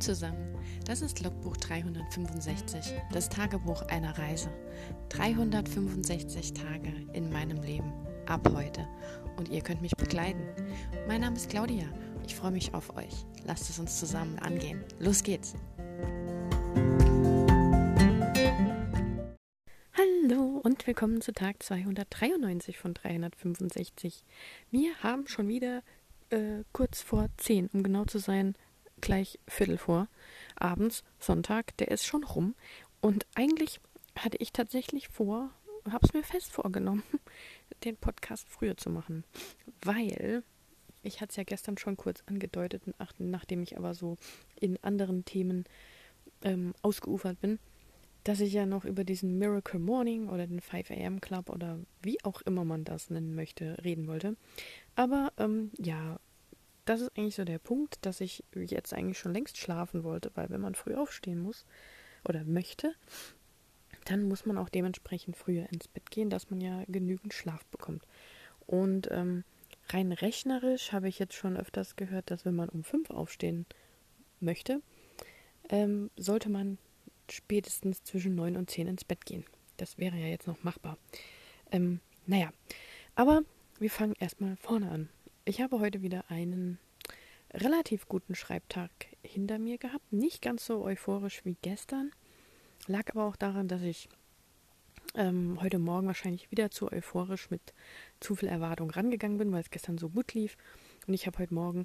Zusammen, das ist Logbuch 365, das Tagebuch einer Reise. 365 Tage in meinem Leben, ab heute. Und ihr könnt mich begleiten. Mein Name ist Claudia, ich freue mich auf euch. Lasst es uns zusammen angehen. Los geht's! Hallo und willkommen zu Tag 293 von 365. Wir haben schon wieder äh, kurz vor 10, um genau zu sein, gleich Viertel vor, abends, Sonntag, der ist schon rum. Und eigentlich hatte ich tatsächlich vor, habe es mir fest vorgenommen, den Podcast früher zu machen. Weil, ich hatte es ja gestern schon kurz angedeutet, nachdem ich aber so in anderen Themen ähm, ausgeufert bin, dass ich ja noch über diesen Miracle Morning oder den 5 AM Club oder wie auch immer man das nennen möchte, reden wollte. Aber ähm, ja, das ist eigentlich so der Punkt, dass ich jetzt eigentlich schon längst schlafen wollte, weil wenn man früh aufstehen muss oder möchte, dann muss man auch dementsprechend früher ins Bett gehen, dass man ja genügend Schlaf bekommt. Und ähm, rein rechnerisch habe ich jetzt schon öfters gehört, dass wenn man um fünf aufstehen möchte, ähm, sollte man spätestens zwischen neun und zehn ins Bett gehen. Das wäre ja jetzt noch machbar. Ähm, naja, aber wir fangen erstmal vorne an. Ich habe heute wieder einen relativ guten Schreibtag hinter mir gehabt. Nicht ganz so euphorisch wie gestern. Lag aber auch daran, dass ich ähm, heute Morgen wahrscheinlich wieder zu euphorisch mit zu viel Erwartung rangegangen bin, weil es gestern so gut lief. Und ich habe heute Morgen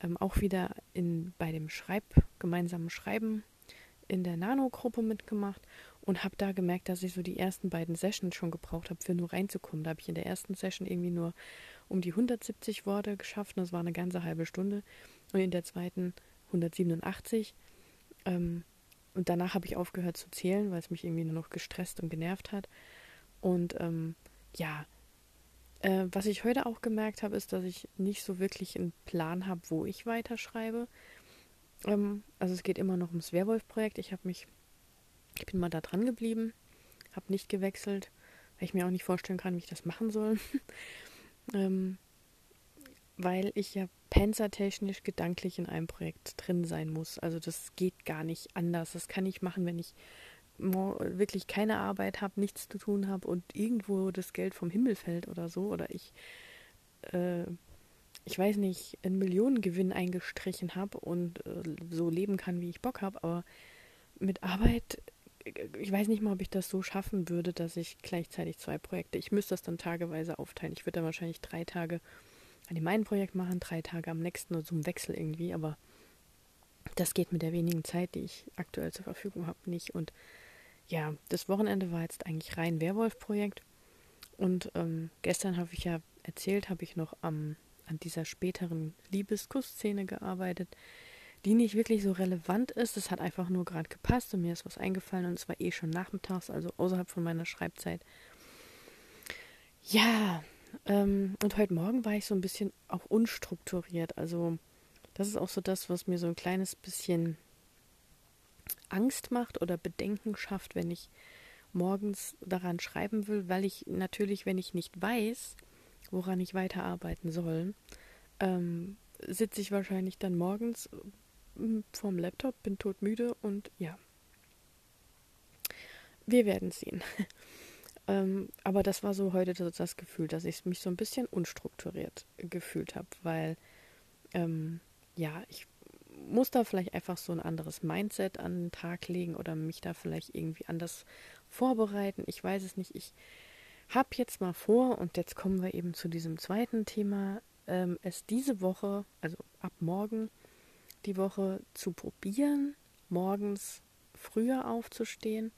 ähm, auch wieder in, bei dem Schreib, gemeinsamen Schreiben in der Nano-Gruppe mitgemacht und habe da gemerkt, dass ich so die ersten beiden Sessions schon gebraucht habe, für nur reinzukommen. Da habe ich in der ersten Session irgendwie nur um die 170 Worte geschafft. Das war eine ganze halbe Stunde. Und in der zweiten 187. Ähm, und danach habe ich aufgehört zu zählen, weil es mich irgendwie nur noch gestresst und genervt hat. Und ähm, ja, äh, was ich heute auch gemerkt habe, ist, dass ich nicht so wirklich einen Plan habe, wo ich weiterschreibe. Ähm, also es geht immer noch ums Werwolf-Projekt. Ich habe mich, ich bin mal da dran geblieben, habe nicht gewechselt, weil ich mir auch nicht vorstellen kann, wie ich das machen soll. ähm, weil ich ja panzertechnisch gedanklich in einem Projekt drin sein muss. Also das geht gar nicht anders. Das kann ich machen, wenn ich wirklich keine Arbeit habe, nichts zu tun habe und irgendwo das Geld vom Himmel fällt oder so. Oder ich, äh, ich weiß nicht, einen Millionengewinn eingestrichen habe und äh, so leben kann, wie ich Bock habe. Aber mit Arbeit ich weiß nicht mal, ob ich das so schaffen würde, dass ich gleichzeitig zwei Projekte, ich müsste das dann tageweise aufteilen. Ich würde dann wahrscheinlich drei Tage an dem einen Projekt machen, drei Tage am nächsten oder so im Wechsel irgendwie, aber das geht mit der wenigen Zeit, die ich aktuell zur Verfügung habe, nicht. Und ja, das Wochenende war jetzt eigentlich rein Werwolf-Projekt. Und ähm, gestern habe ich ja erzählt, habe ich noch am, an dieser späteren Liebeskussszene gearbeitet, die nicht wirklich so relevant ist. Es hat einfach nur gerade gepasst und mir ist was eingefallen und es war eh schon nachmittags, also außerhalb von meiner Schreibzeit. Ja, ähm, und heute Morgen war ich so ein bisschen auch unstrukturiert. Also das ist auch so das, was mir so ein kleines bisschen Angst macht oder Bedenken schafft, wenn ich morgens daran schreiben will, weil ich natürlich, wenn ich nicht weiß, woran ich weiterarbeiten soll, ähm, sitze ich wahrscheinlich dann morgens vorm Laptop, bin todmüde und ja. Wir werden sehen. ähm, aber das war so heute das, das Gefühl, dass ich mich so ein bisschen unstrukturiert gefühlt habe, weil ähm, ja, ich muss da vielleicht einfach so ein anderes Mindset an den Tag legen oder mich da vielleicht irgendwie anders vorbereiten. Ich weiß es nicht. Ich habe jetzt mal vor, und jetzt kommen wir eben zu diesem zweiten Thema, ähm, es diese Woche, also ab morgen, die Woche zu probieren, morgens früher aufzustehen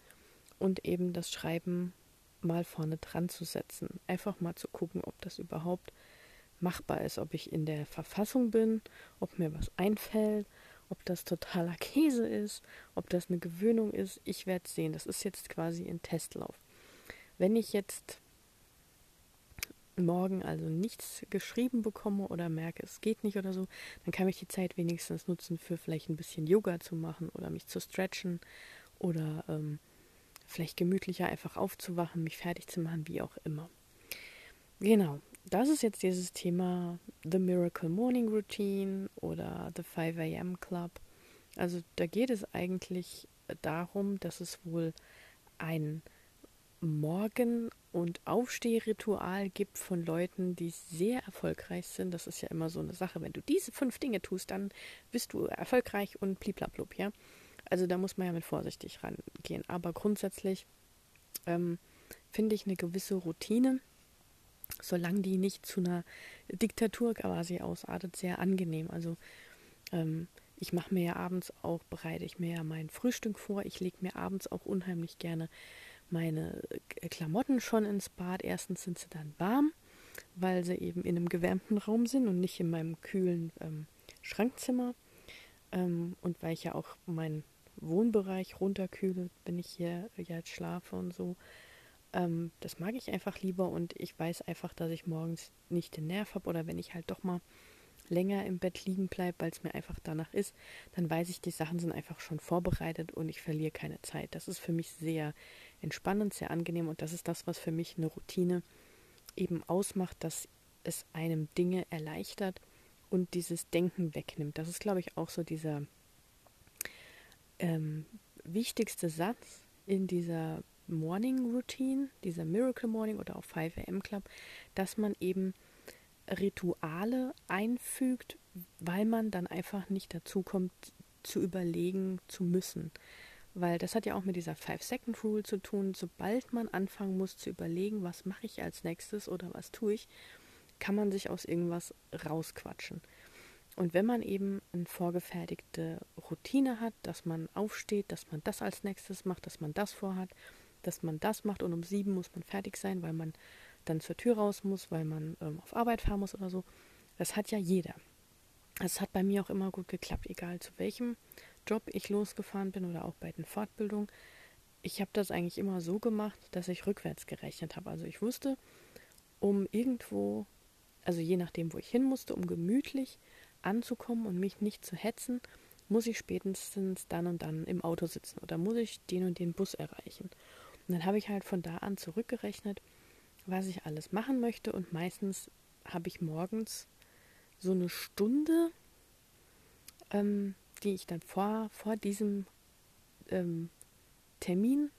und eben das Schreiben mal vorne dran zu setzen. Einfach mal zu gucken, ob das überhaupt machbar ist, ob ich in der Verfassung bin, ob mir was einfällt, ob das totaler Käse ist, ob das eine Gewöhnung ist. Ich werde sehen. Das ist jetzt quasi ein Testlauf. Wenn ich jetzt morgen also nichts geschrieben bekomme oder merke, es geht nicht oder so, dann kann ich die Zeit wenigstens nutzen, für vielleicht ein bisschen Yoga zu machen oder mich zu stretchen oder ähm, vielleicht gemütlicher einfach aufzuwachen, mich fertig zu machen, wie auch immer. Genau, das ist jetzt dieses Thema The Miracle Morning Routine oder The 5 AM Club Also da geht es eigentlich darum, dass es wohl ein Morgen- und Aufstehritual gibt von Leuten, die sehr erfolgreich sind. Das ist ja immer so eine Sache. Wenn du diese fünf Dinge tust, dann bist du erfolgreich und bliblablub, ja. Also da muss man ja mit vorsichtig rangehen. Aber grundsätzlich ähm, finde ich eine gewisse Routine, solange die nicht zu einer Diktatur quasi ausartet, sehr angenehm. Also ähm, ich mache mir ja abends auch, bereite ich mir ja mein Frühstück vor. Ich lege mir abends auch unheimlich gerne meine Klamotten schon ins Bad. Erstens sind sie dann warm, weil sie eben in einem gewärmten Raum sind und nicht in meinem kühlen ähm, Schrankzimmer. Ähm, und weil ich ja auch meinen Wohnbereich runterkühle, wenn ich hier jetzt schlafe und so. Ähm, das mag ich einfach lieber und ich weiß einfach, dass ich morgens nicht den Nerv habe oder wenn ich halt doch mal länger im Bett liegen bleibe, weil es mir einfach danach ist, dann weiß ich, die Sachen sind einfach schon vorbereitet und ich verliere keine Zeit. Das ist für mich sehr entspannend, sehr angenehm und das ist das, was für mich eine Routine eben ausmacht, dass es einem Dinge erleichtert und dieses Denken wegnimmt. Das ist, glaube ich, auch so dieser ähm, wichtigste Satz in dieser Morning Routine, dieser Miracle Morning oder auch 5 AM Club, dass man eben Rituale einfügt, weil man dann einfach nicht dazu kommt, zu überlegen zu müssen. Weil das hat ja auch mit dieser Five-Second-Rule zu tun. Sobald man anfangen muss zu überlegen, was mache ich als nächstes oder was tue ich, kann man sich aus irgendwas rausquatschen. Und wenn man eben eine vorgefertigte Routine hat, dass man aufsteht, dass man das als nächstes macht, dass man das vorhat, dass man das macht und um sieben muss man fertig sein, weil man dann zur Tür raus muss, weil man ähm, auf Arbeit fahren muss oder so. Das hat ja jeder. Es hat bei mir auch immer gut geklappt, egal zu welchem Job ich losgefahren bin oder auch bei den Fortbildungen. Ich habe das eigentlich immer so gemacht, dass ich rückwärts gerechnet habe. Also ich wusste, um irgendwo, also je nachdem, wo ich hin musste, um gemütlich anzukommen und mich nicht zu hetzen, muss ich spätestens dann und dann im Auto sitzen oder muss ich den und den Bus erreichen. Und dann habe ich halt von da an zurückgerechnet, was ich alles machen möchte. Und meistens habe ich morgens so eine Stunde, ähm, die ich dann vor, vor diesem ähm, Termin,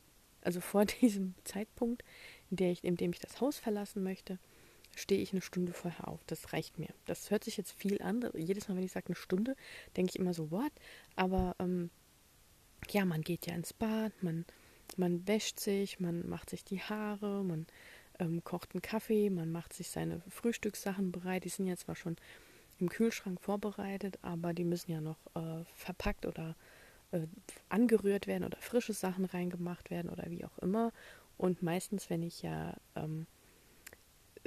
also vor diesem Zeitpunkt, in, der ich, in dem ich das Haus verlassen möchte, stehe ich eine Stunde vorher auf. Das reicht mir. Das hört sich jetzt viel an. Jedes Mal, wenn ich sage eine Stunde, denke ich immer so, what? Aber ähm, ja, man geht ja ins Bad, man, man wäscht sich, man macht sich die Haare, man ähm, kocht einen Kaffee, man macht sich seine Frühstückssachen bereit. Die sind ja zwar schon im Kühlschrank vorbereitet, aber die müssen ja noch äh, verpackt oder äh, angerührt werden oder frische Sachen reingemacht werden oder wie auch immer. Und meistens, wenn ich ja ähm,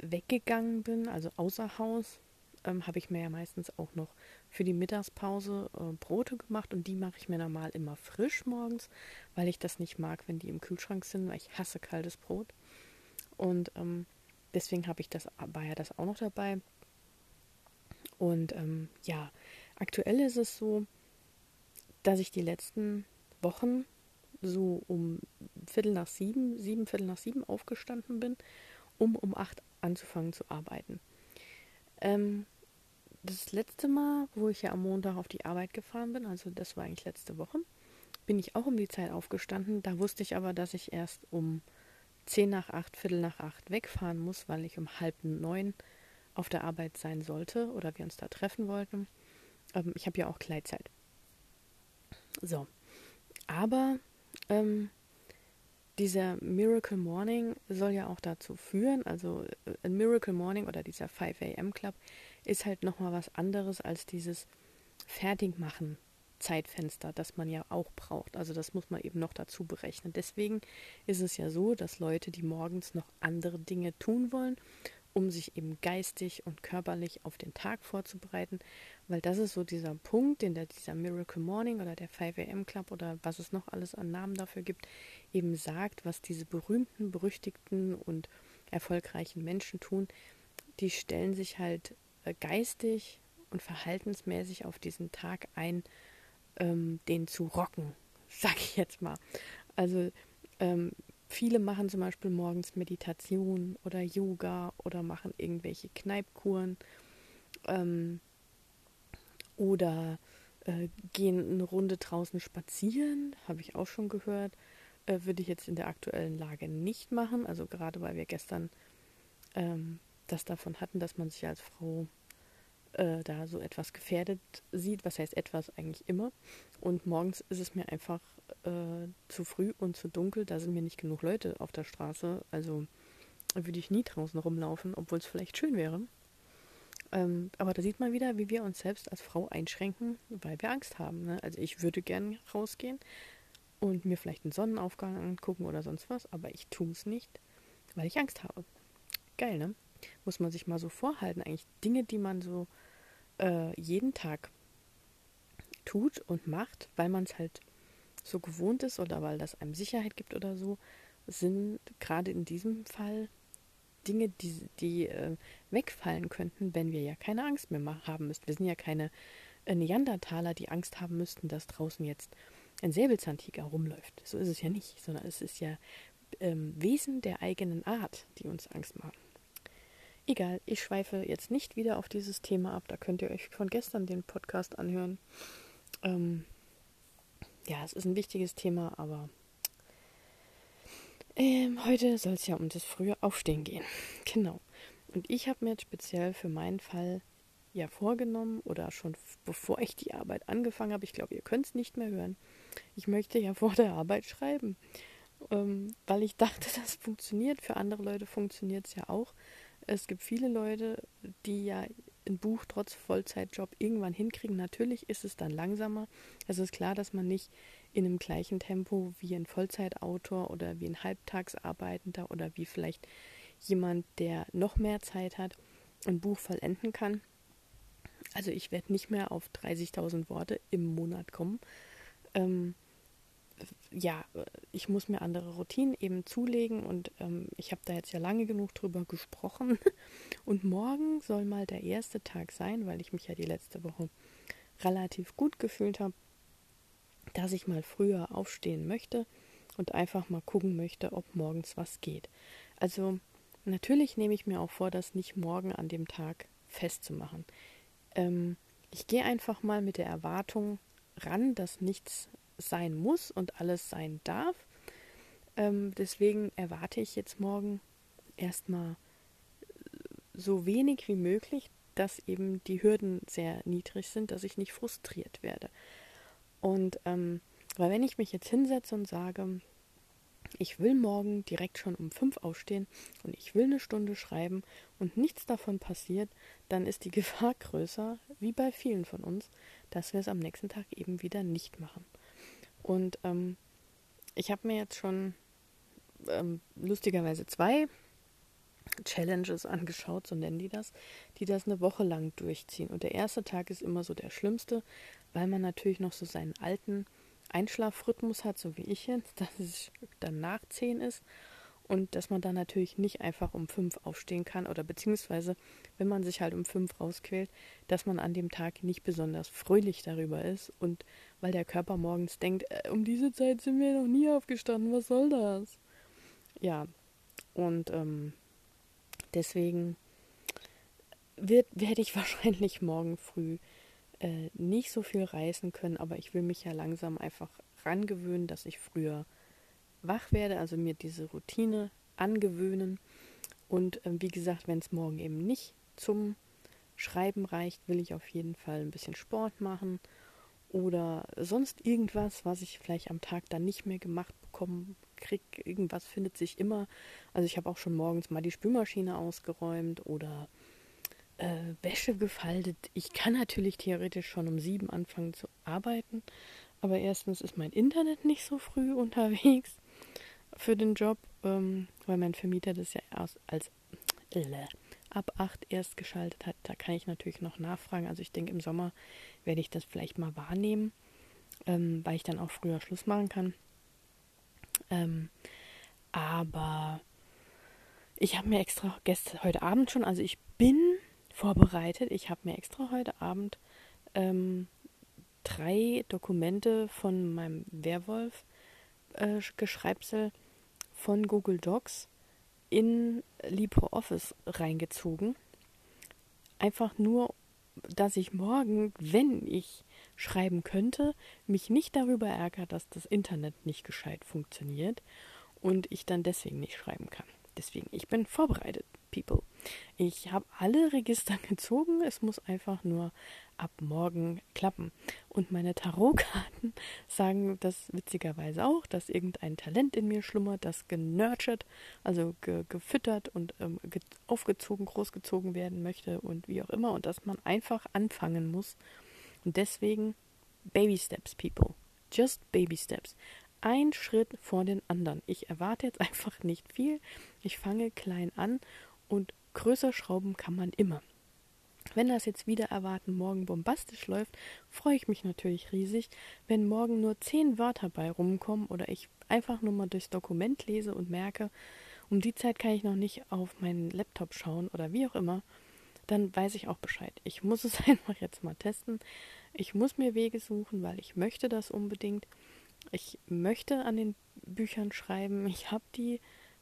weggegangen bin, also außer Haus, ähm, habe ich mir ja meistens auch noch für die Mittagspause äh, Brote gemacht und die mache ich mir normal immer frisch morgens, weil ich das nicht mag, wenn die im Kühlschrank sind, weil ich hasse kaltes Brot. Und ähm, deswegen habe ich das, war ja das auch noch dabei. Und ähm, ja, aktuell ist es so, dass ich die letzten Wochen so um Viertel nach sieben, sieben Viertel nach sieben aufgestanden bin, um um acht anzufangen zu arbeiten. Ähm, das letzte Mal, wo ich ja am Montag auf die Arbeit gefahren bin, also das war eigentlich letzte Woche, bin ich auch um die Zeit aufgestanden. Da wusste ich aber, dass ich erst um zehn nach acht, Viertel nach acht wegfahren muss, weil ich um halb neun auf der Arbeit sein sollte oder wir uns da treffen wollten. Ähm, ich habe ja auch Gleitzeit. So. Aber ähm, dieser Miracle Morning soll ja auch dazu führen, also äh, ein Miracle Morning oder dieser 5 AM Club ist halt nochmal was anderes als dieses Fertigmachen Zeitfenster, das man ja auch braucht. Also das muss man eben noch dazu berechnen. Deswegen ist es ja so, dass Leute, die morgens noch andere Dinge tun wollen, um sich eben geistig und körperlich auf den Tag vorzubereiten, weil das ist so dieser Punkt, den der, dieser Miracle Morning oder der 5 AM Club oder was es noch alles an Namen dafür gibt, eben sagt, was diese berühmten, berüchtigten und erfolgreichen Menschen tun. Die stellen sich halt äh, geistig und verhaltensmäßig auf diesen Tag ein, ähm, den zu rocken, sag ich jetzt mal. Also ähm, viele machen zum Beispiel morgens Meditation oder Yoga oder machen irgendwelche Kneipkuren ähm, oder Äh, gehen eine Runde draußen spazieren, habe ich auch schon gehört. Äh, würde ich jetzt in der aktuellen Lage nicht machen. Also gerade weil wir gestern ähm, das davon hatten, dass man sich als Frau äh, da so etwas gefährdet sieht. Was heißt etwas eigentlich immer. Und morgens ist es mir einfach äh, zu früh und zu dunkel. Da sind mir nicht genug Leute auf der Straße. Also würde ich nie draußen rumlaufen, obwohl es vielleicht schön wäre. Ähm, aber da sieht man wieder, wie wir uns selbst als Frau einschränken, weil wir Angst haben. Ne? Also ich würde gern rausgehen und mir vielleicht einen Sonnenaufgang angucken oder sonst was, aber ich tue es nicht, weil ich Angst habe. Geil, ne? Muss man sich mal so vorhalten. Eigentlich Dinge, die man so äh, jeden Tag tut und macht, weil man es halt so gewohnt ist oder weil das einem Sicherheit gibt oder so, sind gerade in diesem Fall Dinge, die, die äh, wegfallen könnten, wenn wir ja keine Angst mehr haben müssten. Wir sind ja keine äh, Neandertaler, die Angst haben müssten, dass draußen jetzt ein Säbelzahntiger rumläuft. So ist es ja nicht, sondern es ist ja ähm, Wesen der eigenen Art, die uns Angst machen. Egal, ich schweife jetzt nicht wieder auf dieses Thema ab. Da könnt ihr euch von gestern den Podcast anhören. Ähm, ja, es ist ein wichtiges Thema, aber ähm, heute soll es ja um das frühe Aufstehen gehen. Genau. Und ich habe mir jetzt speziell für meinen Fall ja vorgenommen oder schon bevor ich die Arbeit angefangen habe, ich glaube, ihr könnt es nicht mehr hören, ich möchte ja vor der Arbeit schreiben, ähm, weil ich dachte, das funktioniert. Für andere Leute funktioniert es ja auch. Es gibt viele Leute, die ja ein Buch trotz Vollzeitjob irgendwann hinkriegen. Natürlich ist es dann langsamer. Es ist klar, dass man nicht in einem gleichen Tempo wie ein Vollzeitautor oder wie ein Halbtagsarbeitender oder wie vielleicht jemand, der noch mehr Zeit hat, ein Buch vollenden kann. Also ich werde nicht mehr auf 30.000 Worte im Monat kommen. Ähm, ja, ich muss mir andere Routinen eben zulegen und ähm, ich habe da jetzt ja lange genug drüber gesprochen. Und morgen soll mal der erste Tag sein, weil ich mich ja die letzte Woche relativ gut gefühlt habe, dass ich mal früher aufstehen möchte und einfach mal gucken möchte, ob morgens was geht. Also natürlich nehme ich mir auch vor, das nicht morgen an dem Tag festzumachen. Ähm, ich gehe einfach mal mit der Erwartung ran, dass nichts sein muss und alles sein darf. Ähm, deswegen erwarte ich jetzt morgen erstmal so wenig wie möglich, dass eben die Hürden sehr niedrig sind, dass ich nicht frustriert werde. Und ähm, weil wenn ich mich jetzt hinsetze und sage, ich will morgen direkt schon um fünf aufstehen und ich will eine Stunde schreiben und nichts davon passiert, dann ist die Gefahr größer, wie bei vielen von uns, dass wir es am nächsten Tag eben wieder nicht machen. Und ähm, ich habe mir jetzt schon ähm, lustigerweise zwei Challenges angeschaut, so nennen die das, die das eine Woche lang durchziehen. Und der erste Tag ist immer so der schlimmste, weil man natürlich noch so seinen alten Einschlafrhythmus hat, so wie ich jetzt, dass es dann nach zehn ist und dass man dann natürlich nicht einfach um fünf aufstehen kann oder beziehungsweise, wenn man sich halt um fünf rausquält, dass man an dem Tag nicht besonders fröhlich darüber ist und weil der Körper morgens denkt, äh, um diese Zeit sind wir noch nie aufgestanden, was soll das? Ja, und ähm, deswegen werde ich wahrscheinlich morgen früh äh, nicht so viel reißen können, aber ich will mich ja langsam einfach rangewöhnen, dass ich früher wach werde, also mir diese Routine angewöhnen. Und äh, wie gesagt, wenn es morgen eben nicht zum Schreiben reicht, will ich auf jeden Fall ein bisschen Sport machen oder sonst irgendwas, was ich vielleicht am Tag dann nicht mehr gemacht bekommen krieg. Irgendwas findet sich immer. Also ich habe auch schon morgens mal die Spülmaschine ausgeräumt oder äh, Wäsche gefaltet. Ich kann natürlich theoretisch schon um sieben anfangen zu arbeiten, aber erstens ist mein Internet nicht so früh unterwegs für den Job, ähm, weil mein Vermieter das ja erst als äh, ab acht erst geschaltet hat. Da kann ich natürlich noch nachfragen. Also ich denke, im Sommer werde ich das vielleicht mal wahrnehmen, ähm, weil ich dann auch früher Schluss machen kann. Ähm, aber ich habe mir extra gestern heute Abend schon, also ich bin vorbereitet. Ich habe mir extra heute Abend ähm, drei Dokumente von meinem Werwolf-Geschreibsel äh, von Google Docs in LibreOffice reingezogen. Einfach nur, dass ich morgen, wenn ich schreiben könnte, mich nicht darüber ärgert, dass das Internet nicht gescheit funktioniert und ich dann deswegen nicht schreiben kann. Deswegen, ich bin vorbereitet, people. Ich habe alle Register gezogen, es muss einfach nur ab morgen klappen. Und meine Tarotkarten sagen das witzigerweise auch, dass irgendein Talent in mir schlummert, das genurtured, also ge gefüttert und ähm, ge aufgezogen, großgezogen werden möchte und wie auch immer. Und dass man einfach anfangen muss. Und deswegen Baby Steps, people. Just Baby Steps. Ein Schritt vor den anderen. Ich erwarte jetzt einfach nicht viel. Ich fange klein an und größer schrauben kann man immer. Wenn das jetzt wieder erwarten morgen bombastisch läuft, freue ich mich natürlich riesig. Wenn morgen nur zehn Wörter bei rumkommen oder ich einfach nur mal durchs Dokument lese und merke, um die Zeit kann ich noch nicht auf meinen Laptop schauen oder wie auch immer, dann weiß ich auch Bescheid. Ich muss es einfach jetzt mal testen. Ich muss mir Wege suchen, weil ich möchte das unbedingt. Ich möchte an den Büchern schreiben. Ich habe die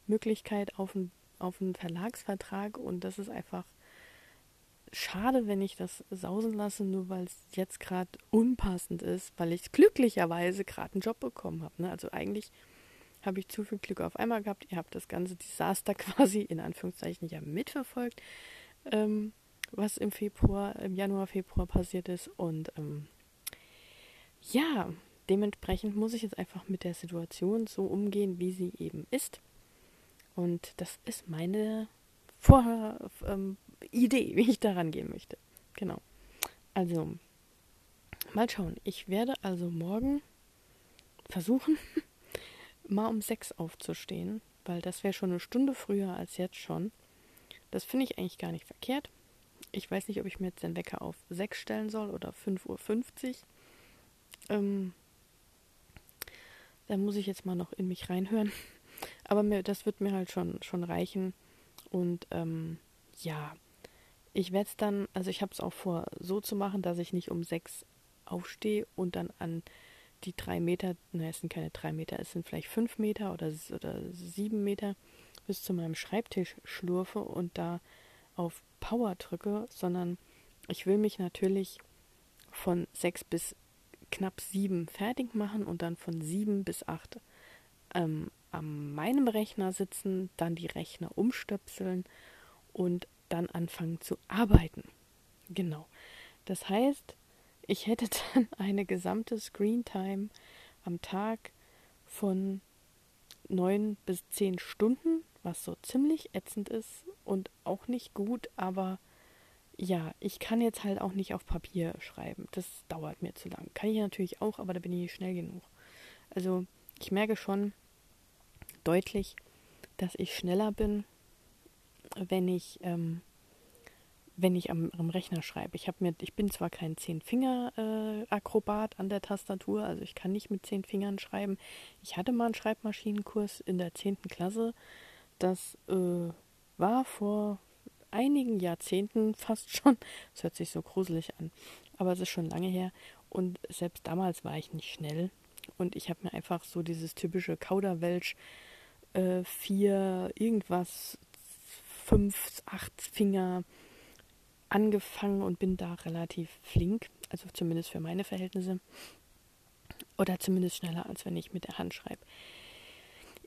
Möglichkeit auf einen, auf einen Verlagsvertrag und das ist einfach schade, wenn ich das sausen lasse, nur weil es jetzt gerade unpassend ist, weil ich glücklicherweise gerade einen Job bekommen habe. Ne? Also eigentlich habe ich zu viel Glück auf einmal gehabt. Ihr habt das ganze Desaster quasi in Anführungszeichen ja mitverfolgt, ähm, was im Februar, im Januar, Februar passiert ist. Und ähm, ja, dementsprechend muss ich jetzt einfach mit der Situation so umgehen, wie sie eben ist. Und das ist meine Vor ähm, Idee, wie ich daran gehen möchte. Genau. Also, mal schauen. Ich werde also morgen versuchen, mal um sechs aufzustehen, weil das wäre schon eine Stunde früher als jetzt schon. Das finde ich eigentlich gar nicht verkehrt. Ich weiß nicht, ob ich mir jetzt den Wecker auf sechs stellen soll oder 5.50 Uhr. Ähm, da muss ich jetzt mal noch in mich reinhören. Aber mir, das wird mir halt schon, schon reichen. Und ähm, ja, ich werde es dann, also ich habe es auch vor, so zu machen, dass ich nicht um sechs aufstehe und dann an die drei Meter, na, es sind keine drei Meter, es sind vielleicht fünf Meter oder, oder sieben Meter bis zu meinem Schreibtisch schlurfe und da auf Power drücke, sondern ich will mich natürlich von sechs bis knapp sieben fertig machen und dann von sieben bis acht ähm, an meinem Rechner sitzen, dann die Rechner umstöpseln und dann anfangen zu arbeiten. Genau. Das heißt, ich hätte dann eine gesamte Screen Time am Tag von neun bis zehn Stunden, was so ziemlich ätzend ist und auch nicht gut, aber ja, ich kann jetzt halt auch nicht auf Papier schreiben. Das dauert mir zu lang. Kann ich natürlich auch, aber da bin ich nicht schnell genug. Also ich merke schon deutlich, dass ich schneller bin wenn ich, ähm, wenn ich am, am Rechner schreibe. Ich mir, ich bin zwar kein Zehn-Finger-Akrobat äh, an der Tastatur, also ich kann nicht mit zehn Fingern schreiben. Ich hatte mal einen Schreibmaschinenkurs in der zehnten Klasse. Das äh, war vor einigen Jahrzehnten fast schon. Das hört sich so gruselig an, aber es ist schon lange her. Und selbst damals war ich nicht schnell. Und ich habe mir einfach so dieses typische Kauderwelsch äh, vier irgendwas fünf, acht Finger angefangen und bin da relativ flink, also zumindest für meine Verhältnisse. Oder zumindest schneller, als wenn ich mit der Hand schreibe.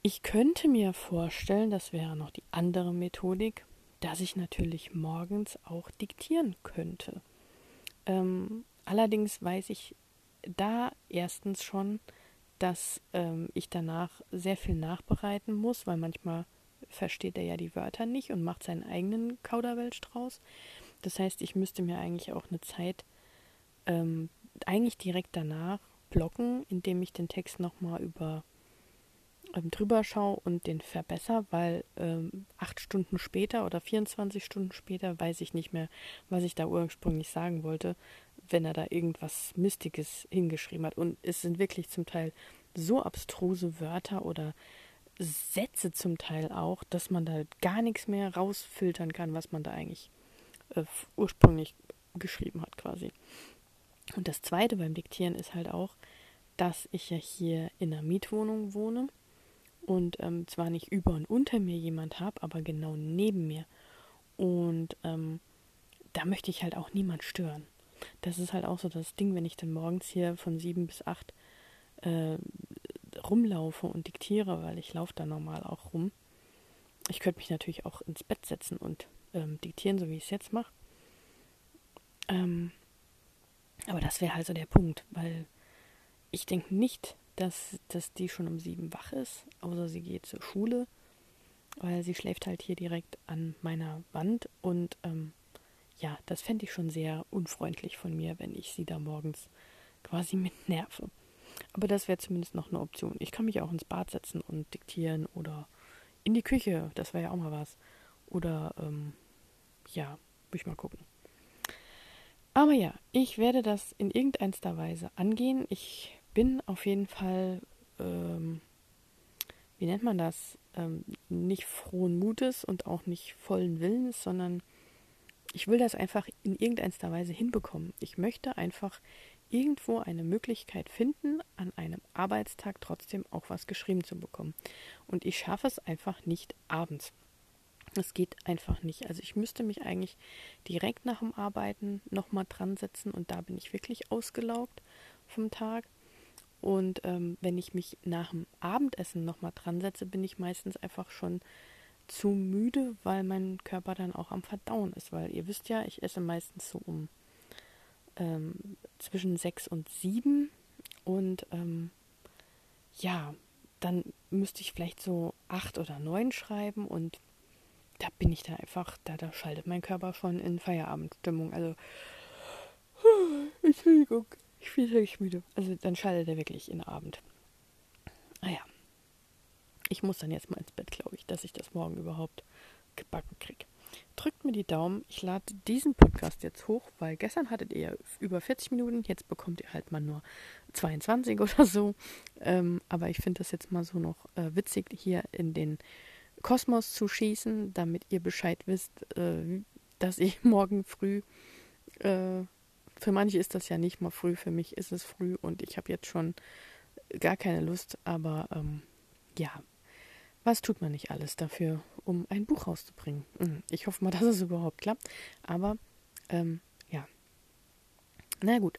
Ich könnte mir vorstellen, das wäre noch die andere Methodik, dass ich natürlich morgens auch diktieren könnte. Ähm, allerdings weiß ich da erstens schon, dass ähm, ich danach sehr viel nachbereiten muss, weil manchmal versteht er ja die Wörter nicht und macht seinen eigenen Kauderwelsch draus. Das heißt, ich müsste mir eigentlich auch eine Zeit ähm, eigentlich direkt danach blocken, indem ich den Text nochmal über ähm, drüber schaue und den verbessere, weil ähm, acht Stunden später oder 24 Stunden später weiß ich nicht mehr, was ich da ursprünglich sagen wollte, wenn er da irgendwas Mystiges hingeschrieben hat. Und es sind wirklich zum Teil so abstruse Wörter oder Sätze zum Teil auch, dass man da gar nichts mehr rausfiltern kann, was man da eigentlich äh, ursprünglich geschrieben hat quasi. Und das Zweite beim Diktieren ist halt auch, dass ich ja hier in einer Mietwohnung wohne und ähm, zwar nicht über und unter mir jemand habe, aber genau neben mir. Und ähm, da möchte ich halt auch niemand stören. Das ist halt auch so das Ding, wenn ich dann morgens hier von sieben bis acht äh, rumlaufe und diktiere, weil ich laufe da normal auch rum. Ich könnte mich natürlich auch ins Bett setzen und ähm, diktieren, so wie ich es jetzt mache. Ähm, aber das wäre halt so der Punkt, weil ich denke nicht, dass, dass die schon um sieben wach ist, außer sie geht zur Schule, weil sie schläft halt hier direkt an meiner Wand und ähm, ja, das fände ich schon sehr unfreundlich von mir, wenn ich sie da morgens quasi mit nerve. Aber das wäre zumindest noch eine Option. Ich kann mich auch ins Bad setzen und diktieren oder in die Küche, das wäre ja auch mal was. Oder ähm, ja, muss ich mal gucken. Aber ja, ich werde das in irgendeiner Weise angehen. Ich bin auf jeden Fall, ähm, wie nennt man das, ähm, nicht frohen Mutes und auch nicht vollen Willens, sondern ich will das einfach in irgendeiner Weise hinbekommen. Ich möchte einfach irgendwo eine Möglichkeit finden, an einem Arbeitstag trotzdem auch was geschrieben zu bekommen. Und ich schaffe es einfach nicht abends. Es geht einfach nicht. Also ich müsste mich eigentlich direkt nach dem Arbeiten nochmal dran setzen und da bin ich wirklich ausgelaugt vom Tag. Und ähm, wenn ich mich nach dem Abendessen nochmal dran setze, bin ich meistens einfach schon zu müde, weil mein Körper dann auch am Verdauen ist. Weil ihr wisst ja, ich esse meistens so um ähm, zwischen sechs und sieben. Und ähm, ja, dann müsste ich vielleicht so acht oder neun schreiben und da bin ich da einfach, da, da schaltet mein Körper schon in Feierabendstimmung. Also, Entschuldigung, ich bin wirklich müde. Also dann schaltet er wirklich in den Abend. Naja, ah ich muss dann jetzt mal ins Bett, glaube ich, dass ich das morgen überhaupt gebacken kriege. Drückt mir die Daumen. Ich lade diesen Podcast jetzt hoch, weil gestern hattet ihr über 40 Minuten, jetzt bekommt ihr halt mal nur 22 oder so. Ähm, aber ich finde das jetzt mal so noch äh, witzig, hier in den Kosmos zu schießen, damit ihr Bescheid wisst, äh, dass ich morgen früh, äh, für manche ist das ja nicht mal früh, für mich ist es früh und ich habe jetzt schon gar keine Lust, aber ähm, ja, was tut man nicht alles dafür, um ein Buch rauszubringen? Hm, ich hoffe mal, dass es überhaupt klappt, aber ähm, ja. Na gut.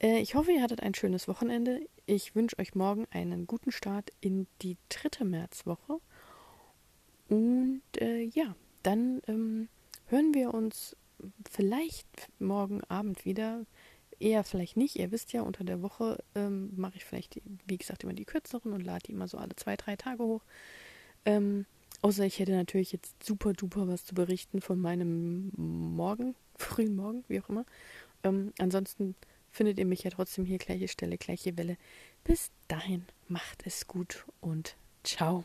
Äh, ich hoffe, ihr hattet ein schönes Wochenende. Ich wünsche euch morgen einen guten Start in die dritte Märzwoche. Und äh, ja, dann ähm, hören wir uns vielleicht morgen Abend wieder. Eher vielleicht nicht. Ihr wisst ja, unter der Woche ähm, mache ich vielleicht, wie gesagt, immer die kürzeren und lade die immer so alle zwei, drei Tage hoch. Ähm, außer ich hätte natürlich jetzt super duper was zu berichten von meinem Morgen, frühen Morgen, wie auch immer. Ähm, ansonsten findet ihr mich ja trotzdem hier gleiche Stelle, gleiche Welle. Bis dahin, macht es gut und ciao.